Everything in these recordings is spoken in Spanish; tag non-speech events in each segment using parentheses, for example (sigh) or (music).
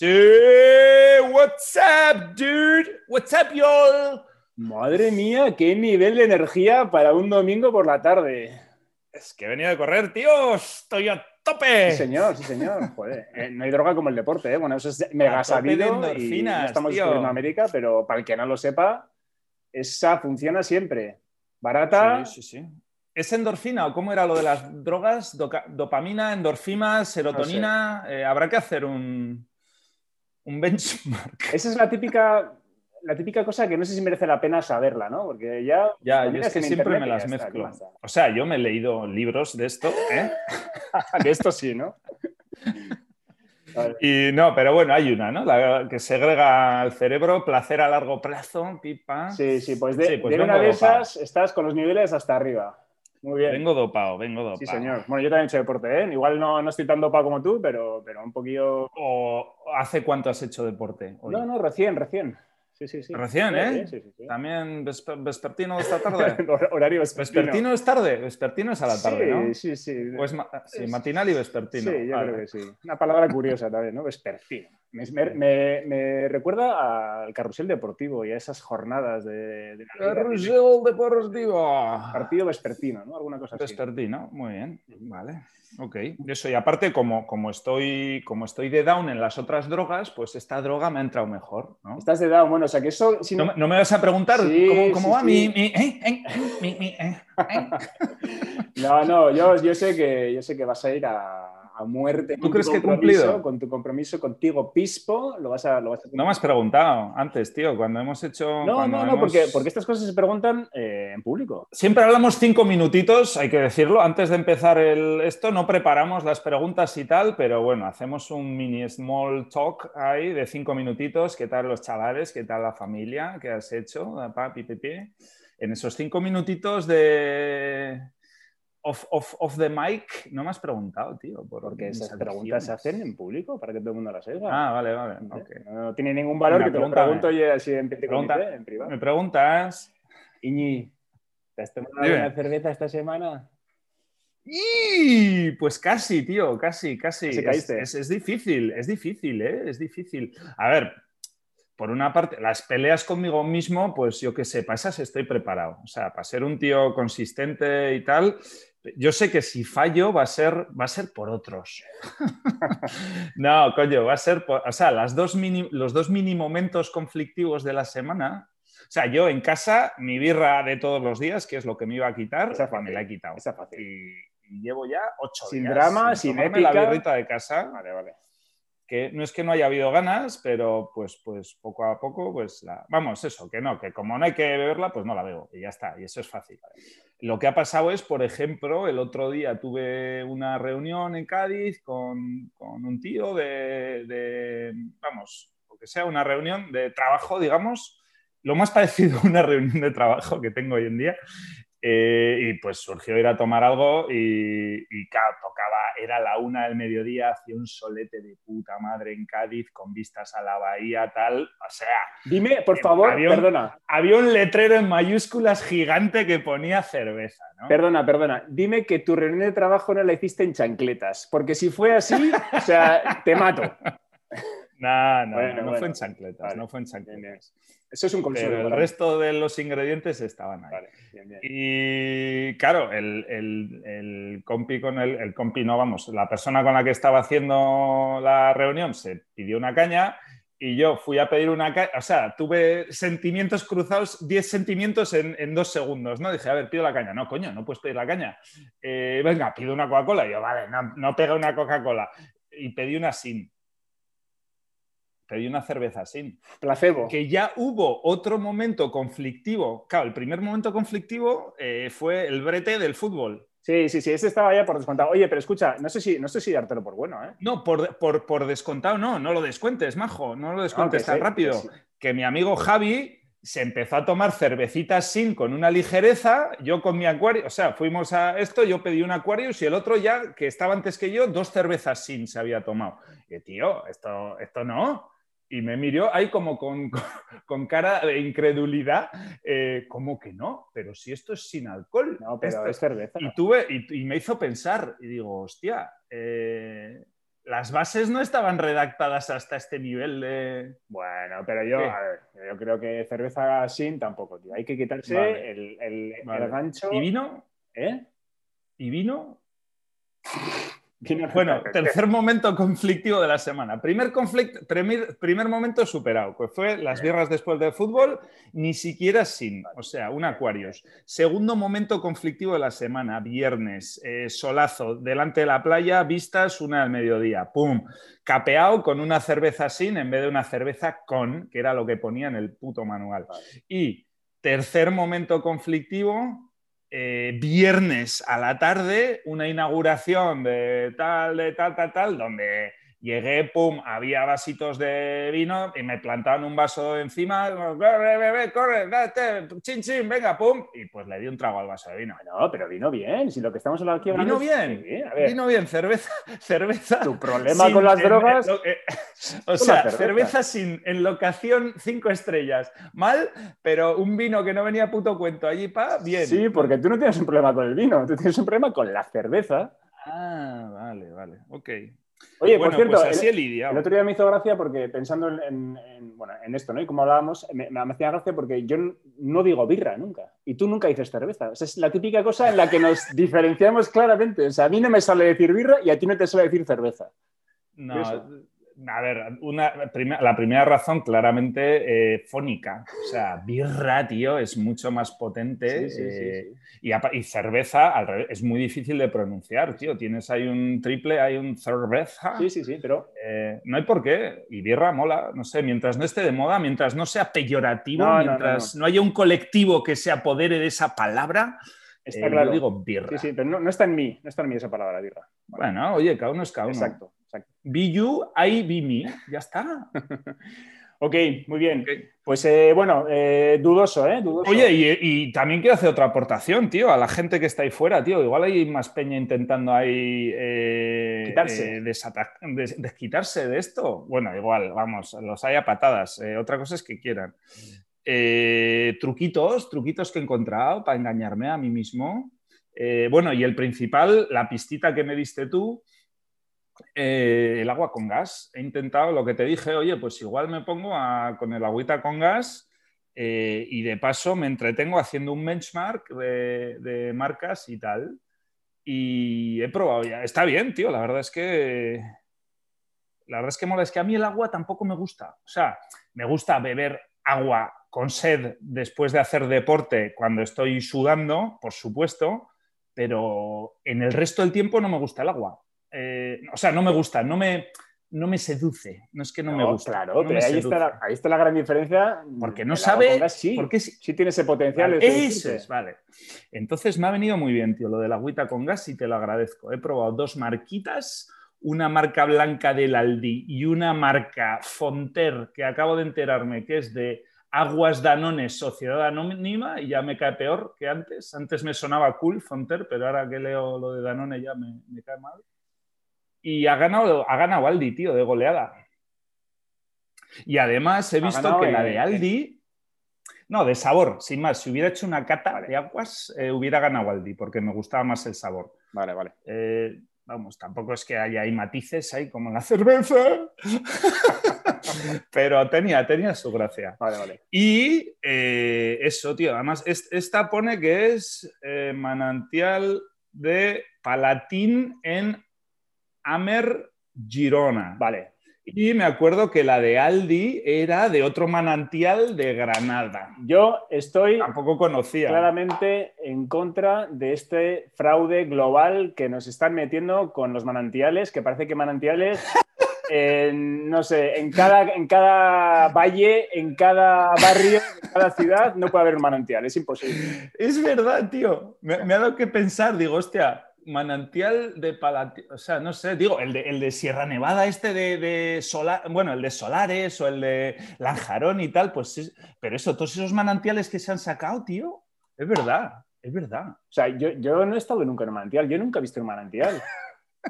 Sí, what's up, dude? What's up, y'all? Madre mía, qué nivel de energía para un domingo por la tarde. Es que he venido de correr, tío. Estoy a tope. Sí, señor, sí, señor. Joder, eh, no hay droga como el deporte, ¿eh? Bueno, eso es mega A tope de sabido y endorfinas, no estamos tío. descubriendo América, pero para el que no lo sepa, esa funciona siempre. Barata, Sí, sí, sí. ¿Es endorfina o cómo era lo de las drogas? Doca- dopamina, endorfina, serotonina. Eh, habrá que hacer un, un benchmark. esa es la típica, la típica cosa que no sé si merece la pena saberla, ¿no? Porque ya... Ya, yo es que siempre me las ya está, ¿qué mezclo. O sea, yo me he leído libros de esto, ¿eh? (laughs) De esto sí, ¿no? Vale. Y no, pero bueno, hay una, ¿no? La que segrega al cerebro, placer a largo plazo, pipa. Sí, sí, pues de, Sí, pues de una de esas estás con los niveles hasta arriba. Muy bien. Vengo dopado, vengo dopado. Sí, señor. Bueno, yo también he hecho deporte, ¿eh? Igual no, no estoy tan dopado como tú, pero, pero un poquillo... ¿O hace cuánto has hecho deporte? hoy? No, no, recién, recién. Sí, sí, sí. Recién, ¿eh? Sí, sí, sí. También vesper- vespertino esta tarde. (laughs) Hor- Horario vespertino. ¿Vespertino es tarde? Vespertino es a la tarde, sí, ¿no? Sí, sí. O es ma- sí, matinal y vespertino. Sí, yo Vale. creo que sí. Una palabra curiosa también, ¿no? Vespertino. Me, me- recuerda al carrusel deportivo y a esas jornadas de, de. Carrusel deportivo. partido vespertino, ¿no? Alguna cosa así. Vespertino, muy bien. Vale. Ok. Eso, y aparte, como, como, estoy, como estoy de down en las otras drogas, pues esta droga me ha entrado mejor, ¿no? Estás de down, bueno, o sea que eso... si ¿No, no- me- no me vas a preguntar Sí, cómo, cómo sí, va sí. mi... mi- eh, eh, mi- mi- eh, eh? (laughs) No, no, yo, yo, sé que, yo sé que vas a ir a, a muerte. ¿Tú crees que he cumplido? Con tu compromiso contigo, Pispo, lo vas a, lo vas a No me has preguntado antes, tío, cuando hemos hecho... No, no, no, porque, porque estas cosas se preguntan eh, en público. Siempre hablamos cinco minutitos, hay que decirlo, antes de empezar el, esto, no preparamos las preguntas y tal, pero bueno, hacemos un mini small talk ahí de cinco minutitos, qué tal los chavales, qué tal la familia, qué has hecho, papi. En esos cinco minutitos de off, off, off the mic, no me has preguntado, tío. Por Porque esas preguntas se hacen en público para que todo el mundo las oiga. Ah, vale, vale. No tiene ningún valor que te lo pregunto yo así en petit Pregunta- comité, en privado. Me preguntas... Iñi, ¿te has tomado Dime. alguna cerveza esta semana? ¡Y! Pues casi, tío, casi, casi. Es, es- es difícil, es difícil, ¿eh? Es difícil. A ver, por una parte, las peleas conmigo mismo, pues yo qué sé, para esas estoy preparado. O sea, para ser un tío consistente y tal, yo sé que si fallo va a ser, va a ser por otros. (laughs) no, coño, va a ser por. O sea, las dos mini- los dos mini momentos conflictivos de la semana. O sea, yo en casa, mi birra de todos los días, que es lo que me iba a quitar, Esa pues me fácil. la he quitado. Esa fácil. Y, y llevo ya ocho Sin días drama, sin tomarme la épica. birrita de casa, Vale, vale. Que no es que no haya habido ganas, pero pues, pues poco a poco, pues la... vamos, eso, que no, que como no hay que beberla, pues no la bebo y ya está, y eso es fácil. Lo que ha pasado es, por ejemplo, el otro día tuve una reunión en Cádiz con, con un tío de, de, vamos, lo que sea, una reunión de trabajo, digamos, lo más parecido a una reunión de trabajo que tengo hoy en día. Eh, y pues surgió ir a tomar algo y, y claro, tocaba, era la una del mediodía, hacía un solete de puta madre en Cádiz con vistas a la bahía, tal. O sea, Dime, por favor, Había un- perdona, había un letrero en mayúsculas gigante que ponía cerveza, ¿no? perdona, perdona. Dime que tu reunión de trabajo no la hiciste en chancletas, porque si fue así, o sea, te mato. (laughs) No, no, Bueno, no, bueno. fue en chancletas, Vale. no fue en Bien, bien. chancletas. Eso es un consuelo. Pero el resto de los ingredientes estaban ahí. Vale, bien. Y claro, el, el- el compi con el, el compi, no vamos, la persona con la que estaba haciendo la reunión se pidió una caña y yo fui a pedir una caña, o sea, tuve sentimientos cruzados, 10 sentimientos en, en dos segundos, ¿no? Dije, a ver, pido la caña. No, coño, no puedes pedir la caña. Eh, venga, pido una Coca-Cola. Y yo, vale, no, no pega una Coca-Cola. Y pedí una sin. Pedí una cerveza sin Placebo. que ya hubo otro momento conflictivo. Claro, el primer momento conflictivo eh, fue el brete del fútbol. Sí, sí, sí, ese estaba ya por descontado. Oye, pero escucha, no sé si, no sé si dártelo por bueno, ¿eh? No, por, por- por descontado, no, no lo descuentes, majo, no lo descuentes Ah, que tan sí, rápido. que sí. Que mi amigo Javi se empezó a tomar cervecitas sin con una ligereza, yo con mi acuario, o sea, fuimos a esto, yo pedí un acuario y el otro ya, que estaba antes que yo, dos cervezas sin se había tomado. Y tío, esto, esto no. Y me miró ahí como (laughs) con, con- cara de incredulidad, eh, ¿cómo que no? Pero si esto es sin alcohol. No, pero Esto- es cerveza. y, tuve, y, y me hizo pensar, y digo, hostia, eh, las bases no estaban redactadas hasta este nivel de. Bueno, pero yo, a ver, yo creo que cerveza sin tampoco, tío. Hay que quitarse el, el, gancho. ¿Y vino? ¿Eh? ¿Y vino? (laughs) Bueno, tercer momento conflictivo de la semana. Primer, conflicto, primer, momento superado, pues fue las birras después del fútbol, ni siquiera sin, o sea, un Aquarius. Segundo momento conflictivo de la semana, viernes, eh, solazo, delante de la playa, vistas, una al mediodía, ¡pum! Capeado con una cerveza sin en vez de una cerveza con, que era lo que ponía en el puto manual. Y tercer momento conflictivo, eh, viernes a la tarde una inauguración de tal, de tal, tal, tal, donde Llegué, pum, había vasitos de vino y me plantaban un vaso encima, corre, bebé, corre, date, chin, chin, venga, pum, y pues le di un trago al vaso de vino. No, pero vino bien, si lo que estamos hablando aquí Vino bien, vino bien, cerveza, (laughs) cerveza. Tu problema con las drogas. O sea, cerveza. sin enlocación, cinco estrellas. Mal, pero un vino que no venía puto cuento allí, pa, bien. Sí, porque tú no tienes un problema con el vino, tú tienes un problema con la cerveza. Ah, vale, vale, ok. Oye, por cierto, pues el, otro día me hizo gracia porque pensando en, esto, ¿no? Y como hablábamos, me, hacía gracia porque yo no digo birra nunca y tú nunca dices cerveza. es la típica cosa en la que nos (laughs) diferenciamos claramente. O sea, a mí no me sale decir birra y a ti no te suele decir cerveza. No, a ver, una, la primera razón claramente eh, fónica. O sea, birra, tío, es mucho más potente. Eh, y, cerveza, al revés, es muy difícil de pronunciar, tío. Tienes ahí un triple, hay un cerveza. Sí, sí, sí, pero... Eh, no hay por qué. Y birra mola, no sé, mientras no esté de moda, mientras no sea peyorativo, mientras no, haya un colectivo que se apodere de esa palabra... Está claro. Yo digo birra. Sí, sí, pero no, está en mí, no está en mí esa palabra, birra. Bueno, oye, cada uno es cada uno. Exacto. Be you, I be me. Ya está. (laughs) ok, muy bien. Pues eh, bueno, eh, dudoso, ¿eh? Oye, y, también quiero hacer otra aportación, tío, a la gente que está ahí fuera, tío. Igual hay más peña intentando ahí eh, quitarse. desquitarse de esto. Bueno, igual, vamos, los hay a patadas. otra cosa es que quieran. truquitos, truquitos que he encontrado para engañarme a mí mismo. bueno, y el principal, la pistita que me diste tú, eh, el agua con gas. He intentado lo que te dije, oye, pues igual me pongo con el agüita con gas eh, y de paso me entretengo haciendo un benchmark de, marcas y tal. Y he probado ya. Está bien, tío. La verdad es que. La verdad es que mola. Es que a mí el agua tampoco me gusta. O sea, me gusta beber agua con sed después de hacer deporte cuando estoy sudando, por supuesto, pero en el resto del tiempo no me gusta el agua. Eh, o sea, no me gusta, no me, no me seduce. No es que no, me gusta. Claro, pero ahí, está la, gran diferencia. Porque no sabe. Sí, porque sí tiene ese potencial. eso es, vale. Entonces me ha venido muy bien, tío, lo de la agüita con gas y te lo agradezco. He probado dos marquitas, una marca blanca del Aldi y una marca Fonter, que acabo de enterarme que es de Aguas Danones, Sociedad Anónima, y ya me cae peor que antes. Antes me sonaba cool Fonter, pero ahora que leo lo de Danone ya me, me cae mal y ha ganado, ha ganado Aldi, tío, de goleada. Y además he visto que la de Aldi, no, de sabor, sin más, si hubiera hecho una cata de aguas, eh, hubiera ganado Aldi, porque me gustaba más el sabor. Vale, vale. Eh, vamos, tampoco es que haya ahí matices ahí como en la (laughs) cerveza, pero tenía, tenía su gracia. Vale, vale. Y eh, eso, tío, además, esta pone que es manantial de Palatín en Amer Girona. Vale. Y me acuerdo que la de Aldi era de otro manantial de Granada. Yo estoy tampoco conocía claramente en contra de este fraude global que nos están metiendo con los manantiales, que parece que manantiales, (laughs) no sé, en cada, en cada valle, en cada barrio, en cada ciudad, no puede haber un manantial, es imposible. Es verdad, tío. Me, me ha dado que pensar, digo, hostia, manantial de Palatino, o sea, no sé, digo, el de, el de Sierra Nevada, este de, de bueno, el de Solares o el de Lanjarón y tal, pues pero eso, todos esos manantiales que se han sacado, tío, es verdad, es verdad. O sea, yo, yo no he estado nunca en un manantial, yo nunca he visto un manantial.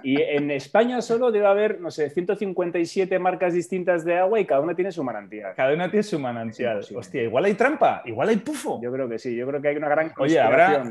Y en España solo debe haber, no sé, 157 marcas distintas de agua y cada una tiene su manantial. Cada una tiene su manantial. Hostia, igual hay trampa, igual hay pufo. Yo creo que sí, yo creo que hay una gran Oye, habrá,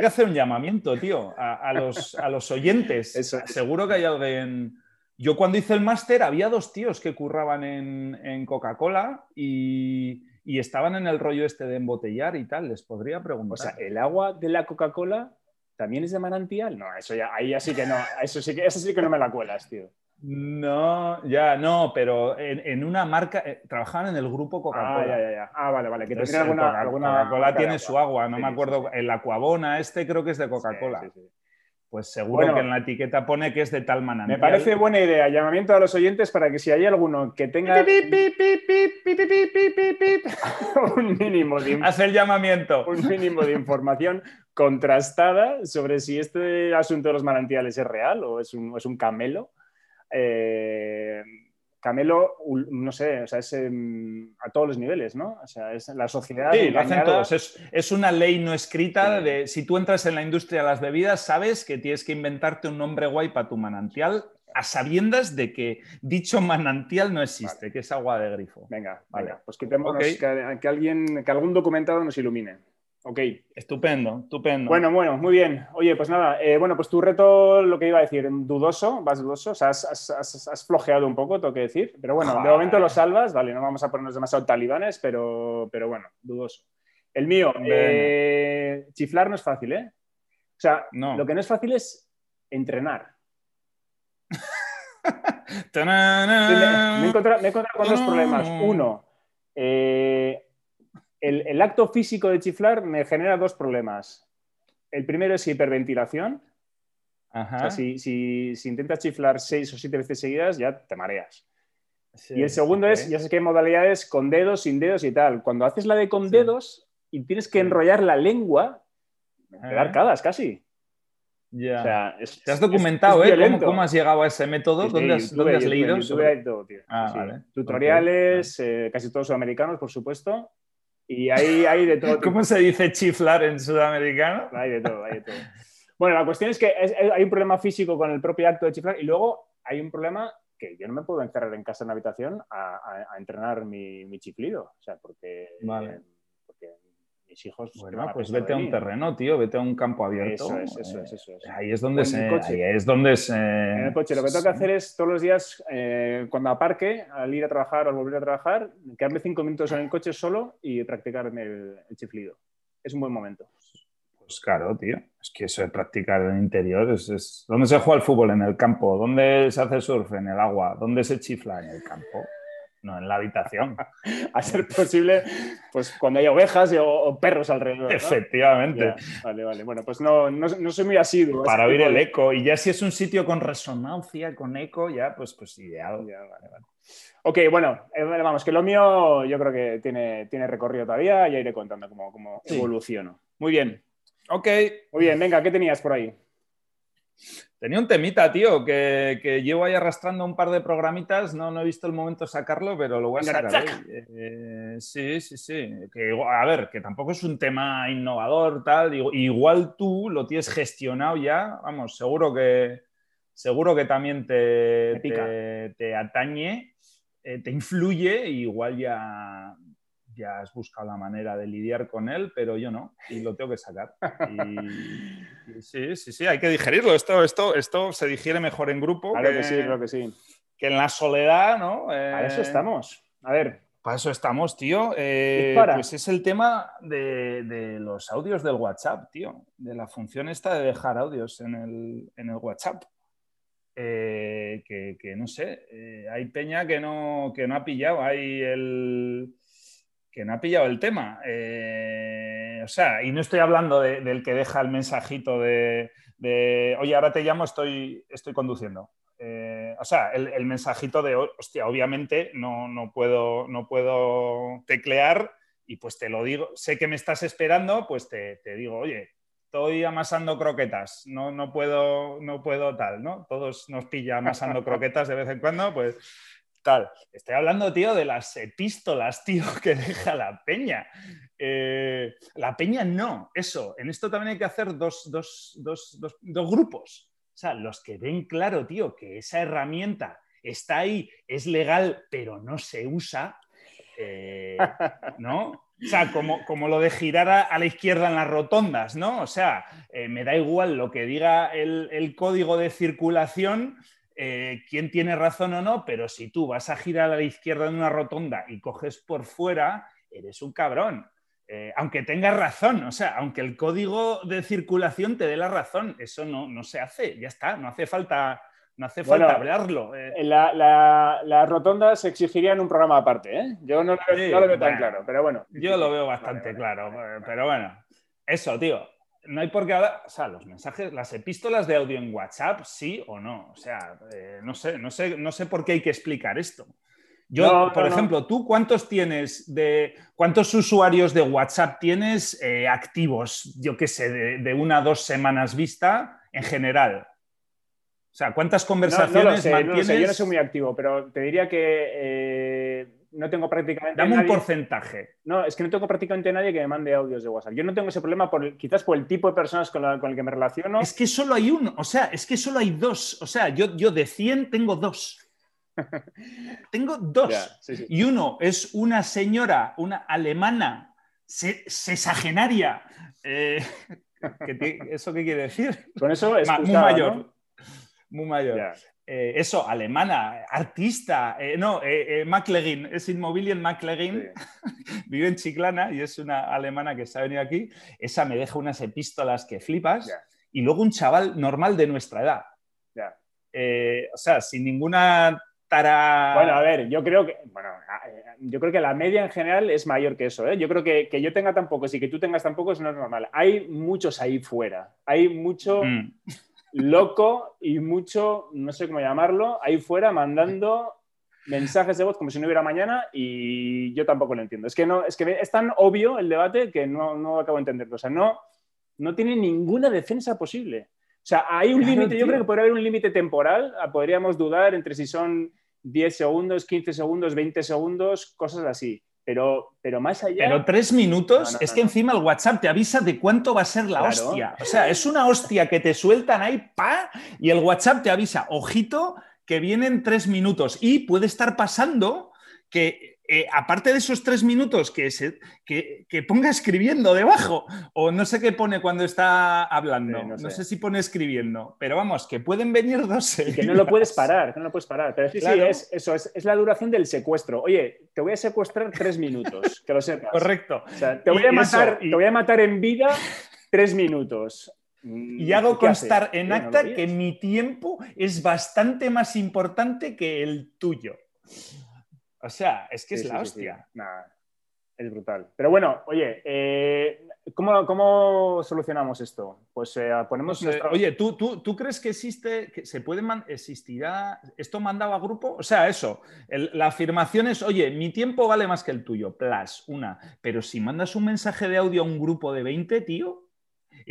que hacer un llamamiento, tío, a, los, a los oyentes. (laughs) Seguro que hay alguien yo cuando hice el máster había dos tíos que curraban en, Coca-Cola y, estaban en el rollo este de embotellar y tal. Les podría preguntar. O sea, ¿el agua de la Coca-Cola también es de manantial? No, eso ya, ahí ya sí que no. Eso sí que, eso sí que no me la cuelas, tío. No, ya, no, pero en, una marca, eh, trabajaban en el grupo Coca-Cola. Ah, ya, ya, ya. Ah, vale, vale. Que alguna, Coca-Cola tiene su agua, no me acuerdo. El Aquabona, este creo que es de Coca-Cola. Pues seguro que en la etiqueta pone que es de tal manera. Me parece buena idea. Llamamiento a los oyentes para que si hay alguno que tenga un mínimo de Haz el llamamiento. Un mínimo de información contrastada sobre si este asunto de los manantiales es real o es un, es un camelo. Eh, Camelo, no sé, o sea, es a todos los niveles, ¿no? O sea, es la sociedad. Sí, lo hacen todos. Es, una ley no escrita de si tú entras en la industria de las bebidas, sabes que tienes que inventarte un nombre guay para tu manantial a sabiendas de que dicho manantial no existe, que es agua de grifo. Venga, vale. pues quitémonos que, alguien, que algún documentado nos ilumine. Ok. Estupendo, estupendo. Bueno, bueno, muy bien. Oye, pues nada, eh, bueno, pues tu reto, lo que iba a decir, dudoso, vas dudoso, o sea, has, flojeado un poco, tengo que decir, pero bueno, de momento lo salvas, vale, no vamos a ponernos demasiado talibanes, pero, pero bueno, dudoso. El mío, eh, chiflar no es fácil, ¿eh? O sea, lo que no es fácil es entrenar. (laughs) me, he encontrado, con dos problemas. Uno, eh, el, acto físico de chiflar me genera dos problemas. El primero es hiperventilación. O sea, si, intentas chiflar seis o siete veces seguidas, ya te mareas. y el segundo es, ya sé que hay modalidades con dedos, sin dedos y tal. Cuando haces la de con dedos y tienes que enrollar la lengua, te da arcadas casi. Ya. ¿Te has documentado, eh? ¿Cómo, has llegado a ese método? ¿Dónde, has, leído? Tutoriales, eh, casi todos americanos, por supuesto. Y ahí hay de todo. (laughs) ¿Cómo se dice chiflar en sudamericano? Hay de todo, hay de todo. Bueno, la cuestión es que hay un problema físico con el propio acto de chiflar y luego hay un problema que yo no me puedo encerrar en casa en la habitación a, entrenar mi, mi, chiflido. O sea, porque, vale hijos. Bueno, pues vete a un terreno, tío, vete a un campo abierto. Eso es, eso es, eso es. Ahí es donde se. Ahí es donde se... En el coche. Lo que tengo que hacer es todos los días, eh, cuando aparque, al ir a trabajar o al volver a trabajar, quedarme cinco minutos en el coche solo y practicar el, chiflido. Es un buen momento. Pues claro, tío. Es que eso de practicar en el interior es, es... ¿Dónde se juega el fútbol? En el campo. ¿Dónde se hace surf? En el agua. ¿Dónde se chifla? En el campo no en la habitación. (laughs) a ser posible, pues cuando hay ovejas o, perros alrededor. Efectivamente. vale, vale. Bueno, pues no, no, soy muy asiduo. Para oír el eco. Y ya si es un sitio con resonancia, con eco, ya pues, pues ideal. vale, vale. Ok, bueno, eh, vamos, que lo mío yo creo que tiene, tiene recorrido todavía y iré contando cómo, cómo evoluciono. Muy bien. Ok. Muy bien, venga, ¿qué tenías por ahí? Tenía un temita, tío, que, llevo ahí arrastrando un par de programitas. No, no he visto el momento de sacarlo, pero lo voy a sacar. Eh, sí, sí, sí. a ver, que tampoco es un tema innovador, tal. Igual tú lo tienes gestionado ya. Vamos, seguro que, seguro que también te, te, atañe, eh, te influye. igual ya, ya has buscado la manera de lidiar con él, pero yo no, y lo tengo que sacar. Y, sí, sí, sí, hay que digerirlo. Esto, esto, esto se digiere mejor en grupo. Claro que, sí, creo que sí. Que en la soledad, ¿no? a eso eh, estamos. A ver. Para eso estamos, tío. Eh, pues es el tema de, los audios del WhatsApp, tío. De la función esta de dejar audios en el, en el WhatsApp. Eh, que, que, no sé, hay peña que no, que no ha pillado. Hay el que no ha pillado el tema. Eh, o sea, y no estoy hablando del que deja el mensajito de, oye, ahora te llamo, estoy, estoy conduciendo. Eh, o sea, el, mensajito de, hostia, obviamente no, no, puedo, no puedo teclear y pues te lo digo, sé que me estás esperando, pues te, digo, oye, estoy amasando croquetas, no, no, puedo, no puedo tal, ¿no? Todos nos pilla amasando (laughs) croquetas de vez en cuando, pues Estoy hablando, tío, de las epístolas, tío, (laughs) que deja la peña. Eh, la peña no, eso. En esto también hay que hacer dos, grupos. O sea, los que ven claro, tío, que esa herramienta está ahí, es legal, pero no se usa, eh, (laughs) ¿no? O sea, como, como, lo de girar a, la izquierda en las rotondas, ¿no? O sea, eh, me da igual lo que diga el, el código de circulación, eh, quién tiene razón o no, pero si tú vas a girar a la izquierda en una rotonda y coges por fuera, eres un cabrón. Eh, aunque tengas razón, o sea, aunque el código de circulación te dé la razón, eso no, no se hace, ya está, no hace falta, no hace falta hablarlo. Eh. La, la, la, rotonda se exigiría en un programa aparte, ¿eh? Yo no, lo veo tan claro, pero bueno. Yo lo veo bastante claro, pero bueno, eso, tío. No hay por qué hablar, o sea, los mensajes, las epístolas de audio en WhatsApp, sí o no. O sea, eh, no, sé, no, sé, no sé por qué hay que explicar esto. Yo, por ejemplo, ¿tú cuántos tienes de cuántos usuarios de WhatsApp tienes eh, activos, yo qué sé, de, una a dos semanas vista en general? O sea, ¿cuántas conversaciones mantienes? yo no soy muy activo, pero te diría que eh, no tengo prácticamente. Dame un porcentaje. No, es que no tengo prácticamente nadie que me mande audios de WhatsApp. Yo no tengo ese problema por, quizás por el tipo de personas con, el que me relaciono. Es que solo hay uno, o sea, es que solo hay dos. O sea, yo, yo de 100 tengo dos. (laughs) Tengo dos. Y uno es una señora, una alemana, sesagenaria. Eh, (laughs) ¿Eso qué quiere decir? Con eso es muy mayor. Muy mayor. Eh, eso, alemana, artista. Eh, no, McLegin, es Inmobilian McLegin. (laughs) Vive en Chiclana y es una alemana que se ha venido aquí. Esa me deja unas epístolas que flipas. Y luego un chaval normal de nuestra edad. o sea, sin ninguna bueno, a ver, yo creo que, bueno, eh, yo creo que la media en general es mayor que eso. ¿eh? Yo creo que, que yo tenga tan pocos y que tú tengas tan pocos no es normal. Hay muchos ahí fuera. Hay mucho mm. (laughs) loco y mucho, no sé cómo llamarlo, ahí fuera mandando mensajes de voz como si no hubiera mañana y yo tampoco lo entiendo. Es que, no, es, que es tan obvio el debate que no, no acabo de entenderlo. O sea, no, no tiene ninguna defensa posible. O sea, hay un límite, yo creo que podría haber un límite temporal, ah, podríamos dudar entre si son 10 segundos, 15 segundos, 20 segundos, cosas así. Pero, pero más allá. Pero tres minutos, es que encima el WhatsApp te avisa de cuánto va a ser la hostia. O sea, es una hostia que te sueltan ahí, pa, y el WhatsApp te avisa, ojito, que vienen tres minutos. Y puede estar pasando que eh, aparte de esos tres minutos, que, se, que, ponga escribiendo debajo, o no sé qué pone cuando está hablando, no, sé. si pone escribiendo, pero vamos, que pueden venir dos Que no lo puedes parar, que no lo puedes parar. Pero sí, sí, es, eso es, la duración del secuestro. Oye, te voy a secuestrar tres minutos, que lo sepas. Correcto. te, voy a matar, te voy a matar en vida tres minutos. Y hago constar en acta que mi tiempo es bastante más importante que el tuyo. O sea, es que es la hostia. es brutal. Pero bueno, oye, eh, ¿cómo, solucionamos esto? Pues eh, ponemos. Oye, ¿tú, tú, crees que existe, que se puede, existirá esto mandado a grupo? O sea, eso, la afirmación es, oye, mi tiempo vale más que el tuyo, plus, una. Pero si mandas un mensaje de audio a un grupo de 20, tío,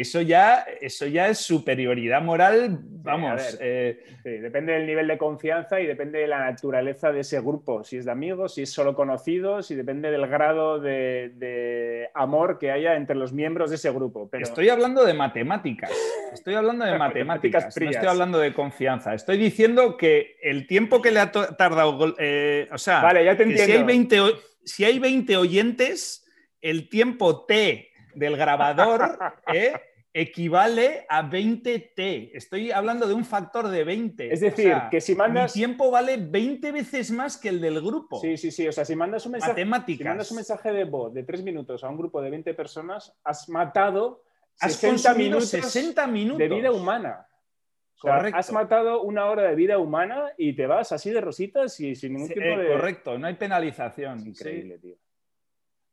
eso ya, eso ya es superioridad moral, vamos. Eh, depende del nivel de confianza y depende de la naturaleza de ese grupo, si es de amigos, si es solo conocidos, y depende del grado de, amor que haya entre los miembros de ese grupo. Pero... Estoy hablando de matemáticas, estoy hablando de (laughs) matemáticas, no estoy hablando de confianza. Estoy diciendo que el tiempo que le ha tardado, eh, o sea, vale, ya te si hay 20, si hay 20 oyentes, el tiempo T del grabador ¿eh? equivale a 20T. Estoy hablando de un factor de 20. Es decir, que si mandas... Mi tiempo vale 20 veces más que el del grupo. Sí, sí, sí. O sea, si mandas un mensaje, si mandas un mensaje de voz de 3 minutos a un grupo de 20 personas, has matado has 60 minutos, 60 minutos de vida humana. has matado una hora de vida humana y te vas así de rositas y sin ningún tipo eh, de. Correcto, no hay penalización. increíble, tío.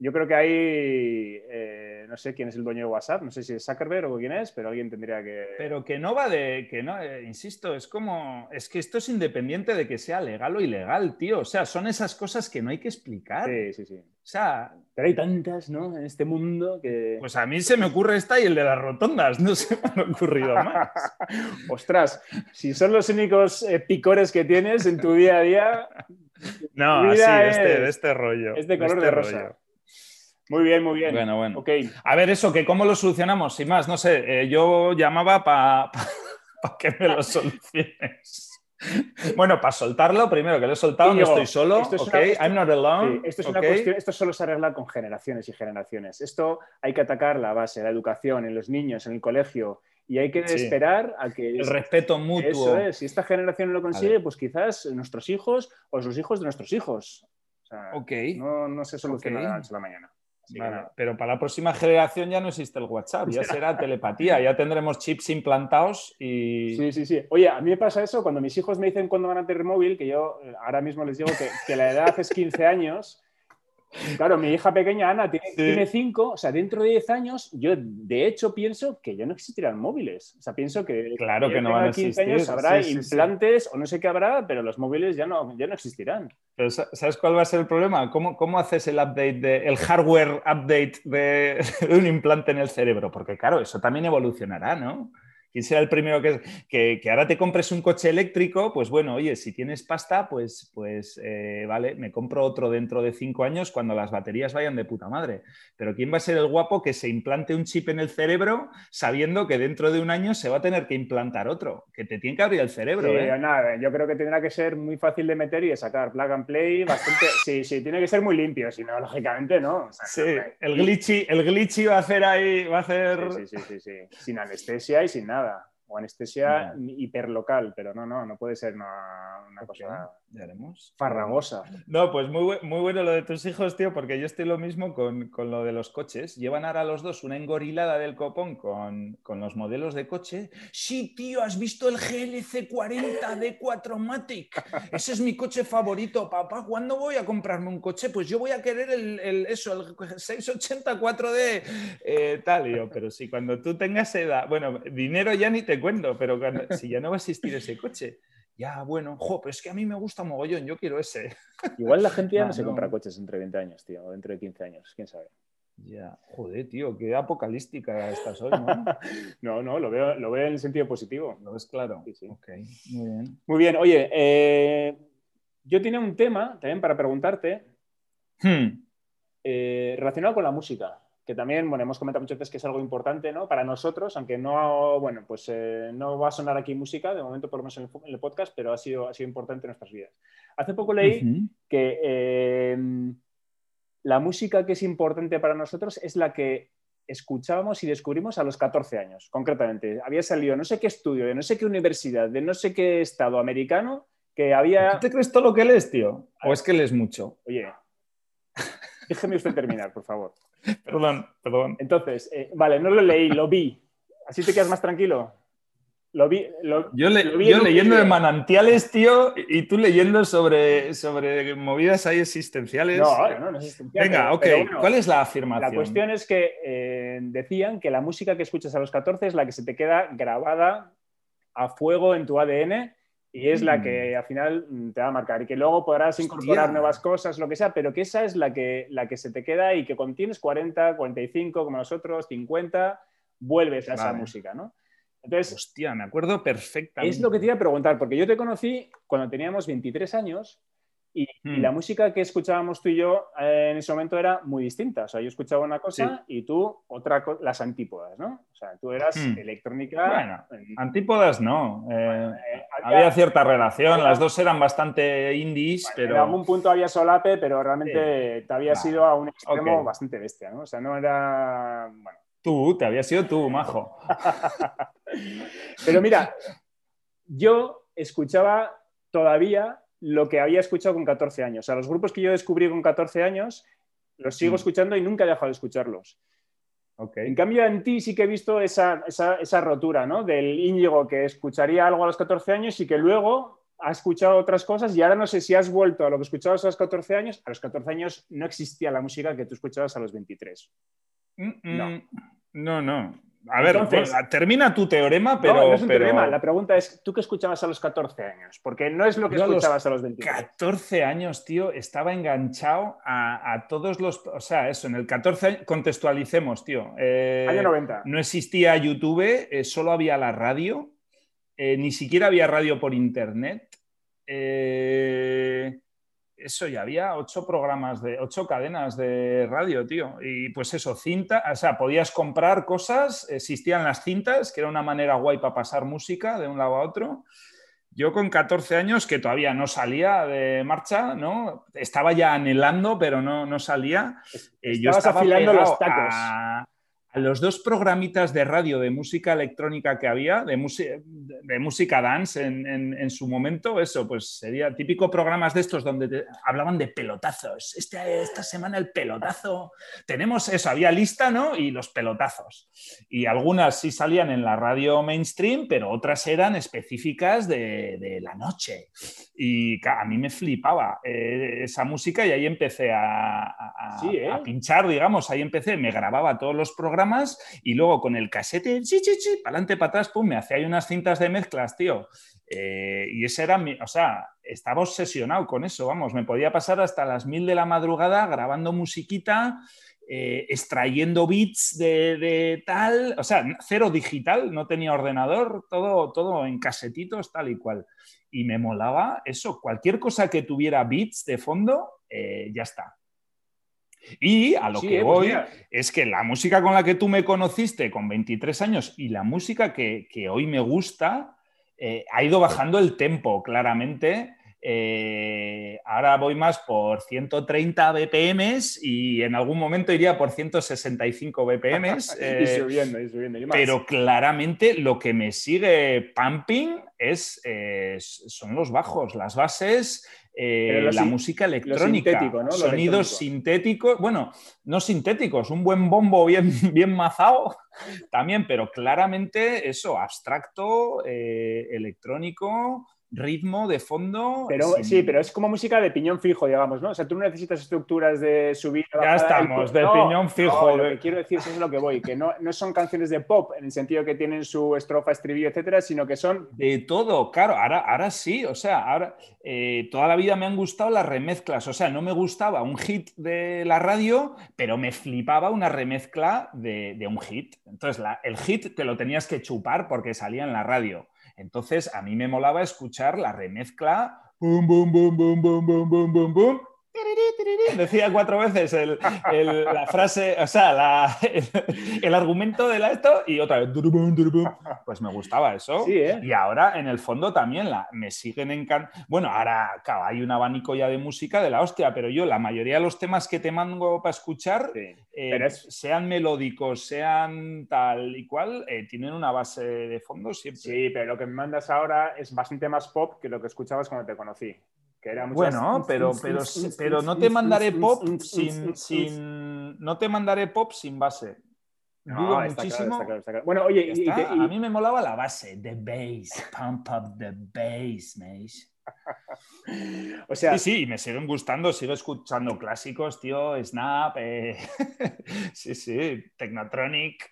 Yo creo que hay, eh, no sé quién es el dueño de WhatsApp, no sé si es Zuckerberg o quién es, pero alguien tendría que... Pero que no va de, que no, eh, insisto, es como, es que esto es independiente de que sea legal o ilegal, tío. O sea, son esas cosas que no hay que explicar. Sí, sí, sí. O sea... Pero hay tantas, ¿no? En este mundo que... Pues a mí se me ocurre esta y el de las rotondas, no se me ha ocurrido más. (laughs) Ostras, si son los únicos eh, picores que tienes en tu día a día... No, así, este, de este rollo. Es de color de, este rosa. Muy bien, muy bien. Bueno, bueno. A ver, eso, que cómo lo solucionamos, sin más, no sé, eh, yo llamaba para (laughs) que me lo soluciones. Bueno, para soltarlo, primero que lo he soltado, no estoy solo, esto I'm not alone. esto es una cuestión, esto solo se arregla con generaciones y generaciones. Esto hay que atacar la base, la educación en los niños, en el colegio, y hay que esperar a que... El respeto mutuo. Eso es, si esta generación lo consigue, pues quizás nuestros hijos o los hijos de nuestros hijos. O sea, no, se soluciona okay. la mañana. Pero para la próxima generación ya no existe el WhatsApp, ya (laughs) será telepatía, ya tendremos chips implantados y... Sí, sí, sí. Oye, a mí me pasa eso cuando mis hijos me dicen cuándo van a tener móvil, que yo eh, ahora mismo les digo que, que la edad es 15 años Claro, mi hija pequeña Ana tiene 5, o sea, dentro de 10 años, yo de hecho pienso que ya no existirán móviles. O sea, pienso que, claro que, no van a 15 años habrá implantes o no sé qué habrá, pero los móviles ya no, ya no existirán. Pero ¿sabes cuál va a ser el problema? ¿Cómo, cómo haces el update, de, el hardware update de (laughs) un implante en el cerebro? Porque claro, eso también evolucionará, ¿no? ¿Quién será el primero que, que, ahora te compres un coche eléctrico? Pues bueno, oye, si tienes pasta, pues, pues eh, vale, me compro otro dentro de cinco años cuando las baterías vayan de puta madre. Pero ¿quién va a ser el guapo que se implante un chip en el cerebro sabiendo que dentro de un año se va a tener que implantar otro? Que te tiene que abrir el cerebro. Sí, ¿eh? nada, yo creo que tendrá que ser muy fácil de meter y de sacar plug and play bastante. (laughs) sí, sí, tiene que ser muy limpio, si no, lógicamente no. sí, el glitchy, el glitchy va a hacer ahí, va a hacer. sí, sí, sí, sí. sin anestesia y sin nada o anestesia hiperlocal, pero no, no, no puede ser una, cosa ya haremos. farragosa. No, pues muy, muy bueno lo de tus hijos, tío, porque yo estoy lo mismo con, lo de los coches. Llevan ahora los dos una engorilada del copón con, los modelos de coche. Sí, tío, ¿has visto el GLC 40 D4 Matic? Ese es mi coche favorito, papá. ¿Cuándo voy a comprarme un coche? Pues yo voy a querer el, eso, el 684D, eh, tal, yo. Pero si cuando tú tengas edad, bueno, dinero ya ni te cuento, pero si ya no va a existir ese coche ya, bueno, jo, pero es que a mí me gusta mogollón, yo quiero ese. (laughs) Igual la gente ya no, se compra coches entre 20 años, tío, o dentro de 15 años, quién sabe. Ya, joder, tío, qué apocalíptica estás hoy, ¿no? (laughs) no, no, lo veo, lo veo en el sentido positivo. Lo ves claro. Sí, sí. Ok, muy bien. Muy bien, oye, eh, yo tenía un tema también para preguntarte hmm. eh, relacionado con la música que también, bueno, hemos comentado muchas veces que es algo importante, ¿no? Para nosotros, aunque no, bueno, pues eh, no va a sonar aquí música, de momento por lo menos en el, podcast, pero ha sido, ha sido importante en nuestras vidas. Hace poco leí que eh, la música que es importante para nosotros es la que escuchábamos y descubrimos a los 14 años, concretamente. Había salido no sé qué estudio, de no sé qué universidad, de no sé qué estado americano, que había... ¿Tú te crees todo lo que lees, tío? ¿O es que lees mucho? Oye, (laughs) déjeme usted terminar, por favor. (laughs) perdón, perdón. Entonces, eh, vale, no lo leí, lo vi. ¿Así te quedas más tranquilo? Lo vi, yo, leyendo de manantiales, tío, y tú leyendo sobre, sobre movidas ahí existenciales. No, no, no es existencial. Venga, ok. ¿Cuál es la afirmación? La cuestión es que eh, decían que la música que escuchas a los 14 es la que se te queda grabada a fuego en tu ADN y es la que mm. al final mm, te va a marcar y que luego podrás incorporar nuevas cosas, lo que sea, pero que esa es la que, la que se te queda y que contienes 40, 45 como nosotros, 50, vuelves a esa música, ¿no? Entonces, Hostia, me acuerdo perfectamente. Es lo que te iba a preguntar, porque yo te conocí cuando teníamos 23 años y, hmm. la música que escuchábamos tú y yo eh, en ese momento era muy distinta. O sea, yo escuchaba una cosa y tú otra cosa, las antípodas, ¿no? O sea, tú eras hmm. electrónica. Bueno, antípodas no. Eh, eh, había, cierta relación, las dos eran bastante indies, pero. En algún punto había solape, pero realmente te había sido a un extremo bastante bestia, ¿no? O sea, no era. Bueno. Tú, te había sido tú, majo. (laughs) pero mira, yo escuchaba todavía lo que había escuchado con 14 años. O sea, los grupos que yo descubrí con 14 años, los sigo mm. escuchando y nunca he dejado de escucharlos. Okay. En cambio, en ti sí que he visto esa, rotura, ¿no? Del Íñigo que escucharía algo a los 14 años y que luego ha escuchado otras cosas y ahora no sé si has vuelto a lo que escuchabas a los 14 años. A los 14 años no existía la música que tú escuchabas a los 23. no. No, no. A ver, termina tu teorema, pero. No, no es un teorema. La pregunta es: ¿tú qué escuchabas a los 14 años? Porque no es lo que escuchabas a los 23. 14 años, tío, estaba enganchado a, todos los. O sea, eso, en el 14 contextualicemos, tío. Eh, Año 90. No existía YouTube, eh, solo había la radio. Eh, ni siquiera había radio por internet. Eh eso ya había ocho programas de ocho cadenas de radio, tío. Y pues eso, cinta, o sea, podías comprar cosas, existían las cintas, que era una manera guay para pasar música de un lado a otro. Yo con 14 años, que todavía no salía de marcha, ¿no? Estaba ya anhelando, pero no, no salía. Eh, yo estaba afilando los tacos. A, a los dos programitas de radio de música electrónica que había, de, de música dance en, su momento, eso, pues sería típico programas de estos donde hablaban de pelotazos. Este, esta semana el pelotazo. Tenemos eso, había lista, ¿no? Y los pelotazos. Y algunas sí salían en la radio mainstream, pero otras eran específicas de, la noche. Y a mí me flipaba eh, esa música y ahí empecé a, ¿eh? a pinchar, digamos, ahí empecé, me grababa todos los programas y luego con el casete, chi, chi, chi, para adelante, para atrás, pum, me hacía ahí unas cintas de mezclas, tío. Eh, y ese era mi, o sea, estaba obsesionado con eso, vamos, me podía pasar hasta las mil de la madrugada grabando musiquita, eh, extrayendo bits de, tal, o sea, cero digital, no tenía ordenador, todo, todo en casetitos, tal y cual. Y me molaba eso, cualquier cosa que tuviera bits de fondo, eh, ya está. Y a lo que eh, pues voy es que la música con la que tú me conociste con 23 años y la música que, hoy me gusta eh, ha ido bajando el tempo claramente. Eh, ahora voy más por 130 BPMs y en algún momento iría por 165 BPMs. (laughs) y subiendo, y subiendo. Pero claramente lo que me sigue pumping es, son los bajos, las bases. Eh, la música electrónica, sonidos sintéticos, bueno, no sintéticos, un buen bombo bien, (laughs) bien mazado también, pero claramente eso, abstracto, eh, electrónico, ritmo de fondo. Pero sí, pero es como música de piñón fijo, digamos, ¿no? O sea, tú no necesitas estructuras de subir. Ya estamos, de piñón fijo. Lo que quiero decir eso es lo que voy, que no, no, son canciones de pop en el sentido que tienen su estrofa, estribillo, etcétera, sino que son. De todo, claro, ahora, ahora sí, o sea, ahora eh, toda la vida me han gustado las remezclas, o sea, no me gustaba un hit de la radio, pero me flipaba una remezcla de, de un hit. Entonces, la, el hit te lo tenías que chupar porque salía en la radio. Entonces, a mí me molaba escuchar la remezcla. Boom, boom, boom, boom, boom, boom, boom, boom, boom. Decía cuatro veces la frase, o sea, el, argumento de la esto y otra vez. Pues me gustaba eso. ¿eh? Y ahora, en el fondo, también la, me siguen encantando. Bueno, ahora, claro, hay un abanico ya de música de la hostia, pero yo, la mayoría de los temas que te mando para escuchar, eh, sean melódicos, sean tal y cual, eh, tienen una base de fondo siempre. Sí, pero lo que me mandas ahora es bastante más pop que lo que escuchabas cuando te conocí bueno, pero, pero, pero no te mandaré pop sin, sin, no te mandaré pop sin base. Dudo muchísimo. Bueno, oye, a mí me molaba la base, the bass, pump up the bass, mate. (laughs) o sea, sí, sí, me siguen gustando, sigo escuchando clásicos, tío, Snap, eh... (laughs) sí, sí, Technotronic.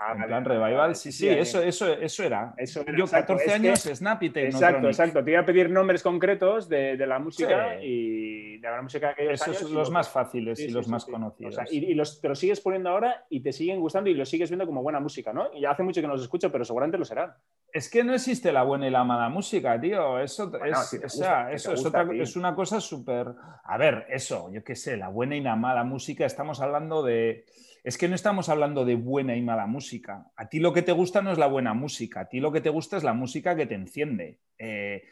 Ah, en plan revival, sí, sí, eso, eso, eso era. Eso Yo 14 años, Snap y Exacto, exacto. Te iba a pedir nombres concretos de, de la música y de la música que Esos son los más fáciles y los más conocidos. y, los, te los sigues poniendo ahora y te siguen gustando y los sigues viendo como buena música, ¿no? Y hace mucho que no los escucho, pero seguramente lo serán. Es que no existe la buena y la mala música, tío. Eso, es, eso es, otra, es una cosa súper... A ver, eso, yo qué sé, la buena y la mala música, estamos hablando de es que no estamos hablando de buena y mala música. A ti lo que te gusta no es la buena música, a ti lo que te gusta es la música que te enciende. Eh,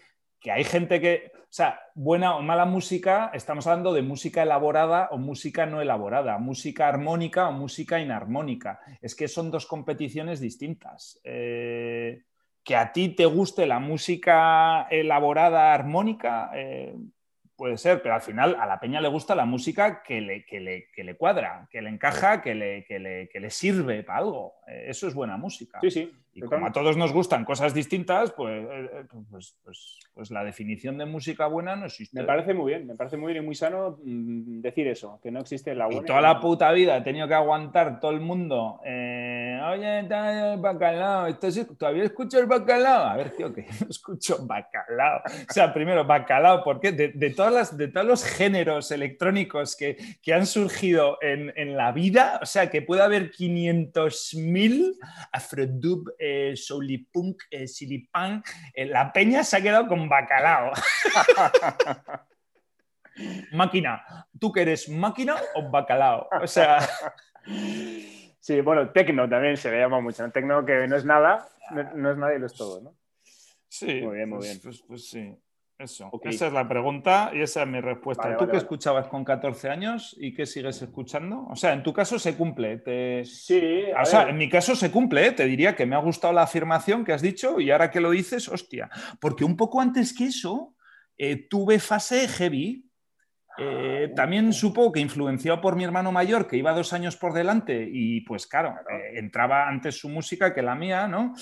que hay gente que, o sea, buena o mala música, estamos hablando de música elaborada o música no elaborada, música armónica o música inarmónica. Es que son dos competiciones distintas. Eh, que a ti te guste la música elaborada armónica, eh, Puede ser, pero al final a la peña le gusta la música que le, que le, que le cuadra, que le encaja, que le, que le, sirve para algo. Eh, eso es buena música. Sí, sí. Y como a todos nos gustan cosas distintas, pues, eh, eh, pues, pues, pues, la definición de música buena no existe. Me parece muy bien, me parece muy bien y muy sano mm, decir eso, que no existe la buena. Y toda la puta vida he tenido que aguantar todo el mundo. Oye, el bacalao, ¿todavía escucho el bacalao? A ver, tío, que (laughs) no escucho bacalao. O sea, primero, bacalao, porque de, de, todas las, de todos los géneros electrónicos que, que han surgido en, en, la vida, o sea, que puede haber 500.000 afrodub eh, Punk, eh, Silipunk, eh, la peña se ha quedado con bacalao. (laughs) máquina, ¿tú que eres máquina o bacalao? O sea... (laughs) Sí, bueno, tecno también se le llama mucho, ¿no? Tecno que no es nada, no, es nada y lo es todo, ¿no? Sí, muy bien, muy pues, bien. Pues, pues, sí. Eso, esa es la pregunta y esa es mi respuesta. Vale, ¿Tú vale, qué vale. escuchabas con 14 años y qué sigues escuchando? O sea, en tu caso se cumple. te- Sí, O sea, en mi caso se cumple, ¿eh? te diría que me ha gustado la afirmación que has dicho y ahora que lo dices, hostia, porque un poco antes que eso eh, tuve fase heavy. Eh, también supongo que influenciado por mi hermano mayor, que iba dos años por delante y pues claro, entraba antes su música que la mía, ¿no?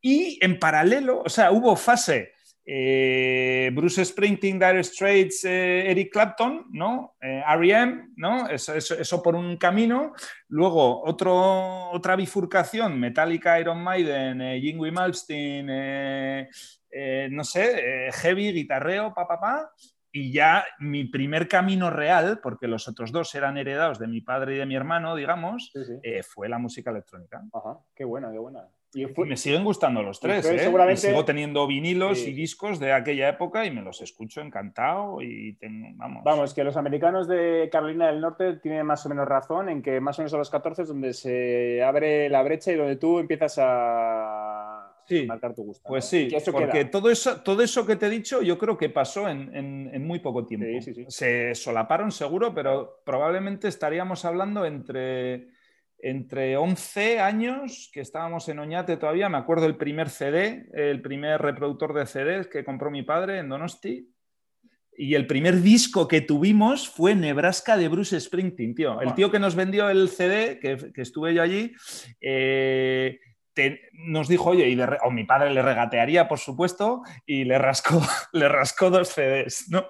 Y en paralelo, o sea, hubo fase eh, Bruce Springsteen, Dire Straits, eh, Eric Clapton, ¿no? Eh, R.E.M., ¿no? Eso, eso- eso por un camino. Luego otro, otra bifurcación, Metallica, Iron Maiden, Malmsteen, eh, eh, no sé, heavy, guitarreo, pa, pa, pa. Y ya mi primer camino real, porque los otros dos eran heredados de mi padre y de mi hermano, digamos, Sí, sí. fue la música electrónica. Ajá, qué buena, qué buena. Y Y fue- me siguen gustando los tres, fue ¿eh? seguramente- sigo teniendo vinilos Sí. y discos de aquella época y me los escucho encantado y tengo, vamos. Vamos, que los americanos de Carolina del Norte tienen más o menos razón en que más o menos a los 14 es donde se abre la brecha y donde tú empiezas a Sí, marcar tu gusto. Pues ¿no? sí, porque queda. todo eso, todo eso que te he dicho yo creo que pasó en, en- en muy poco tiempo. Sí, sí, sí. Se solaparon seguro, pero probablemente estaríamos hablando entre, entre 11 años, que estábamos en Oñate todavía, me acuerdo el primer CD, el primer reproductor de CDs que compró mi padre en Donosti. Y el primer disco que tuvimos fue Nebraska de Bruce Springsteen, tío. El tío que nos vendió el CD, que, que estuve yo allí, eh, te- nos dijo, oye, y de o mi padre le regatearía, por supuesto, y le rascó, (laughs) le rascó dos CDs, ¿no?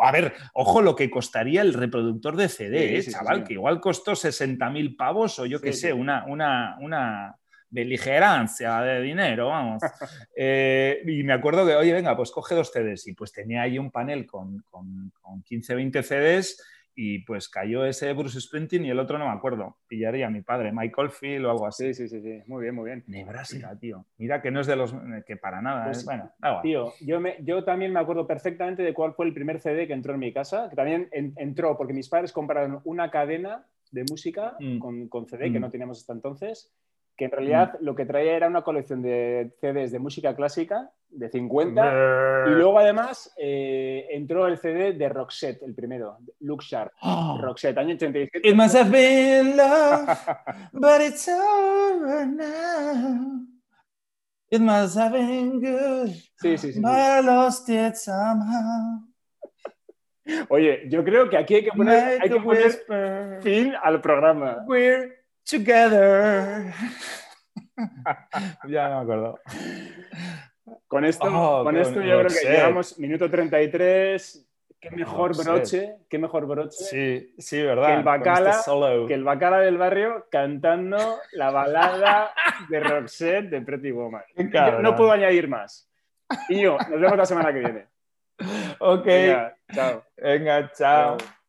A ver, ojo lo que costaría el reproductor de CD, Sí, ¿eh, sí, chaval, sí. que igual costó 60.000 pavos o yo qué sé, una, una, una beligerancia de dinero, vamos. (laughs) Eh, y me acuerdo que, oye, venga, pues coge dos CDs. Y pues tenía ahí un panel con, con, con 15, 20 CDs y pues cayó ese Bruce Springsteen y el otro no me acuerdo. Pillaría a mi padre, Michael Field o algo así. Sí, sí, sí, sí. Muy bien, muy bien. Nebraska, tío. Mira que no es de los que para nada. Pues, ¿eh? Bueno, da igual. Tío, yo, me- yo también me acuerdo perfectamente de cuál fue el primer CD que entró en mi casa, que también en- entró porque mis padres compraron una cadena de música Mm. con, con CD que Mm. no teníamos hasta entonces, que en realidad lo que traía era una colección de CDs de música clásica de 50 y luego además eh, entró el CD de Roxette, el primero, Look Sharp. (gasps) Oh, Roxette, año 87. It must have been love, (laughs) but it's over now. It must have been good, Sí, sí, sí, but I lost it somehow. Oye, yo creo que aquí hay que poner, hay que poner fin al programa. We're together. (laughs) ya no me acuerdo. Con esto, Oh, con esto yo creo que llegamos minuto 33. Qué mejor broche, qué mejor broche Sí, sí, verdad. Que el este bacala, solo. que el bacala del barrio cantando la balada de Roxette de Pretty Woman. Yo no puedo añadir más. Y yo, nos vemos la semana que viene. (laughs) Ok, Venga, chao. venga, chao. Chao.